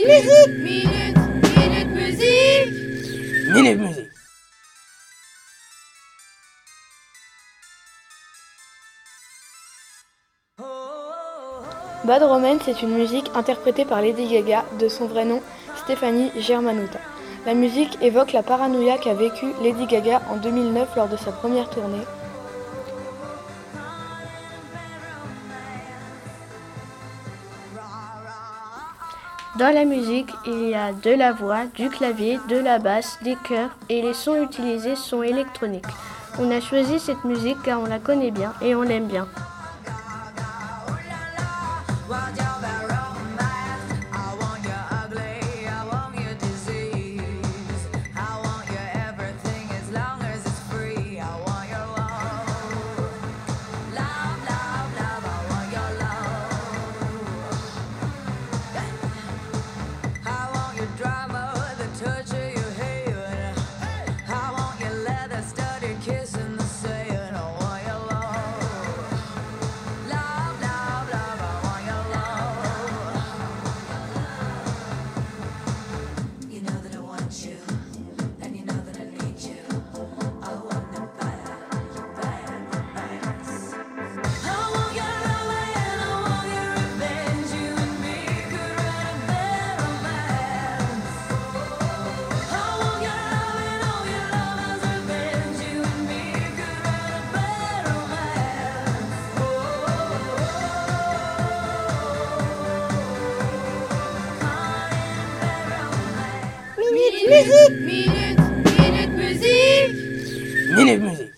Minute, minute, musique. Minute musique. Bad Romance est une musique interprétée par Lady Gaga de son vrai nom Stéphanie Germanotta. La musique évoque la paranoïa qu'a vécue Lady Gaga en 2009 lors de sa première tournée. Dans la musique, il y a de la voix, du clavier, de la basse, des chœurs et les sons utilisés sont électroniques. On a choisi cette musique car on la connaît bien et on l'aime bien. Müzik. Minüt, minüt müzik. Minüt müzik.